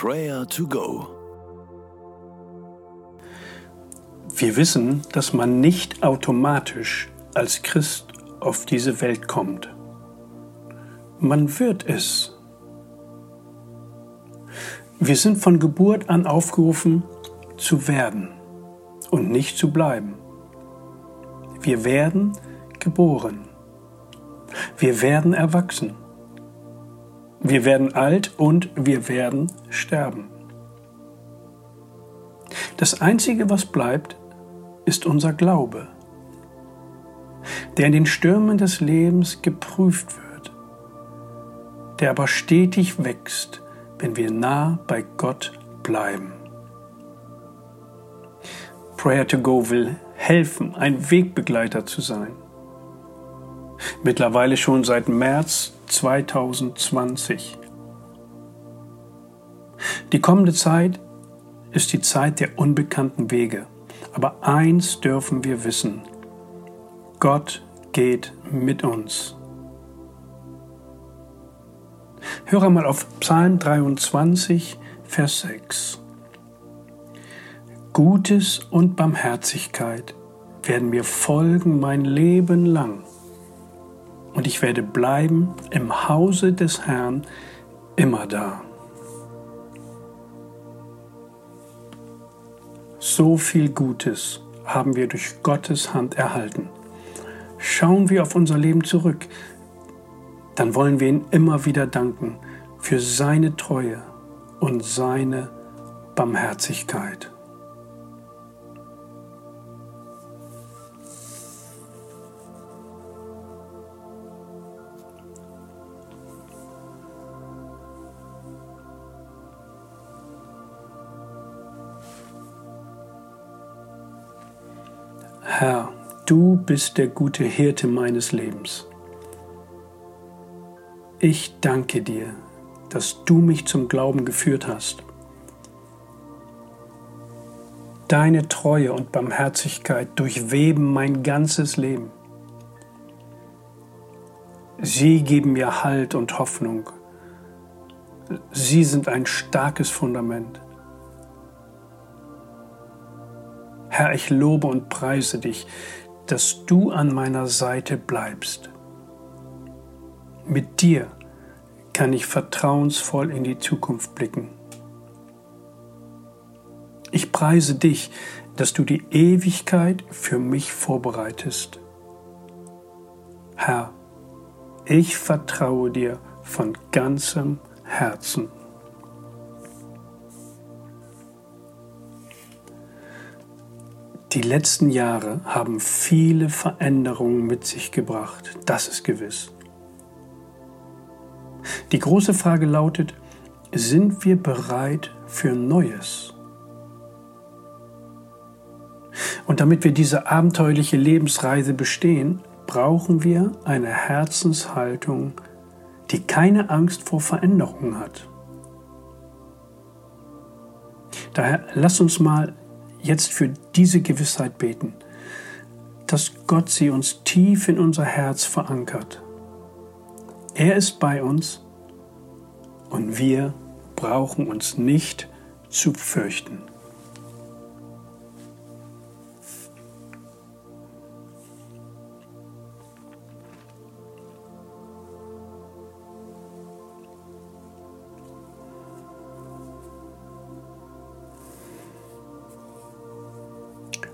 Prayer to Go. Wir wissen, dass man nicht automatisch als Christ auf diese Welt kommt. Man wird es. Wir sind von Geburt an aufgerufen zu werden und nicht zu bleiben. Wir werden geboren. Wir werden erwachsen. Wir werden alt und wir werden sterben. Das Einzige, was bleibt, ist unser Glaube, der in den Stürmen des Lebens geprüft wird, der aber stetig wächst, wenn wir nah bei Gott bleiben. Prayer to Go will helfen, ein Wegbegleiter zu sein. Mittlerweile schon seit März 2020. Die kommende Zeit ist die Zeit der unbekannten Wege. Aber eins dürfen wir wissen. Gott geht mit uns. Höre mal auf Psalm 23, Vers 6. Gutes und Barmherzigkeit werden mir folgen mein Leben lang und ich werde bleiben im Hause des Herrn immer da. So viel Gutes haben wir durch Gottes Hand erhalten. Schauen wir auf unser Leben zurück, dann wollen wir ihm immer wieder danken für seine Treue und seine Barmherzigkeit. Herr, du bist der gute Hirte meines Lebens. Ich danke dir, dass du mich zum Glauben geführt hast. Deine Treue und Barmherzigkeit durchweben mein ganzes Leben. Sie geben mir Halt und Hoffnung. Sie sind ein starkes Fundament. Herr, ich lobe und preise dich, dass du an meiner Seite bleibst. Mit dir kann ich vertrauensvoll in die Zukunft blicken. Ich preise dich, dass du die Ewigkeit für mich vorbereitest. Herr, ich vertraue dir von ganzem Herzen. Die letzten Jahre haben viele Veränderungen mit sich gebracht, das ist gewiss. Die große Frage lautet, sind wir bereit für Neues? Und damit wir diese abenteuerliche Lebensreise bestehen, brauchen wir eine Herzenshaltung, die keine Angst vor Veränderungen hat. Daher lass uns mal jetzt für diese Gewissheit beten, dass Gott sie uns tief in unser Herz verankert. Er ist bei uns und wir brauchen uns nicht zu fürchten.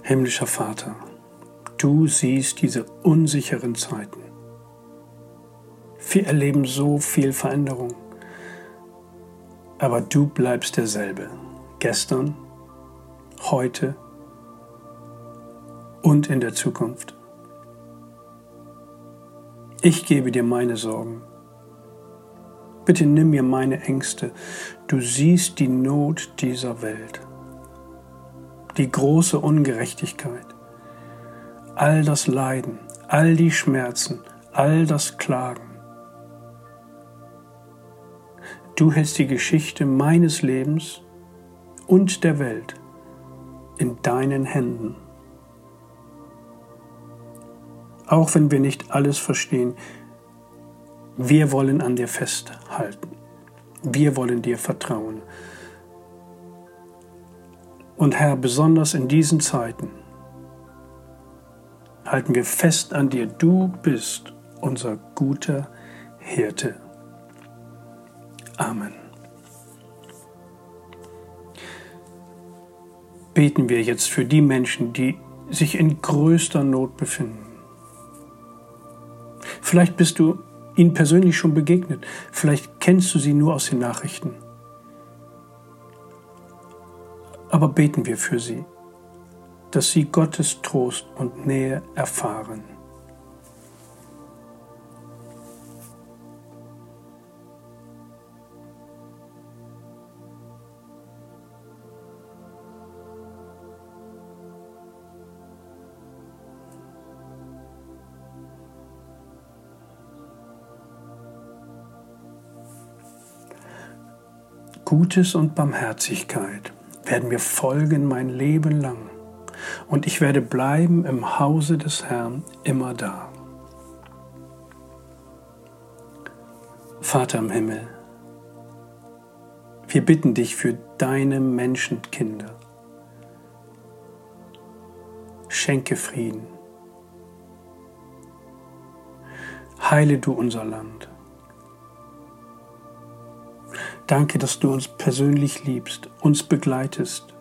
Himmlischer Vater, du siehst diese unsicheren Zeiten. Wir erleben so viel Veränderung, aber du bleibst derselbe, gestern, heute und in der Zukunft. Ich gebe dir meine Sorgen. Bitte nimm mir meine Ängste. Du siehst die Not dieser Welt die große Ungerechtigkeit, all das Leiden, all die Schmerzen, all das Klagen. Du hältst die Geschichte meines Lebens und der Welt in deinen Händen. Auch wenn wir nicht alles verstehen, wir wollen an dir festhalten. Wir wollen dir vertrauen. Und Herr, besonders in diesen Zeiten halten wir fest an dir. Du bist unser guter Hirte. Amen. Beten wir jetzt für die Menschen, die sich in größter Not befinden. Vielleicht bist du ihnen persönlich schon begegnet, vielleicht kennst du sie nur aus den Nachrichten. Aber beten wir für sie, dass sie Gottes Trost und Nähe erfahren. Gutes und Barmherzigkeit werden mir folgen mein Leben lang, und ich werde bleiben im Hause des Herrn immer da. Vater im Himmel, wir bitten dich für deine Menschenkinder. Schenke Frieden. Heile du unser Land. Danke, dass du uns persönlich liebst, uns begleitest.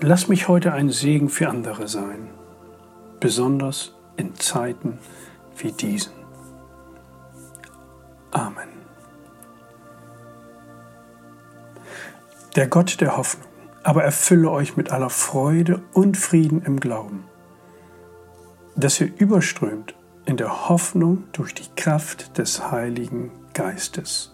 Lass mich heute ein Segen für andere sein, besonders in Zeiten wie diesen. Amen. Der Gott der Hoffnung aber erfülle euch mit aller Freude und Frieden im Glauben, dass ihr überströmt in der Hoffnung durch die Kraft des Heiligen Geistes.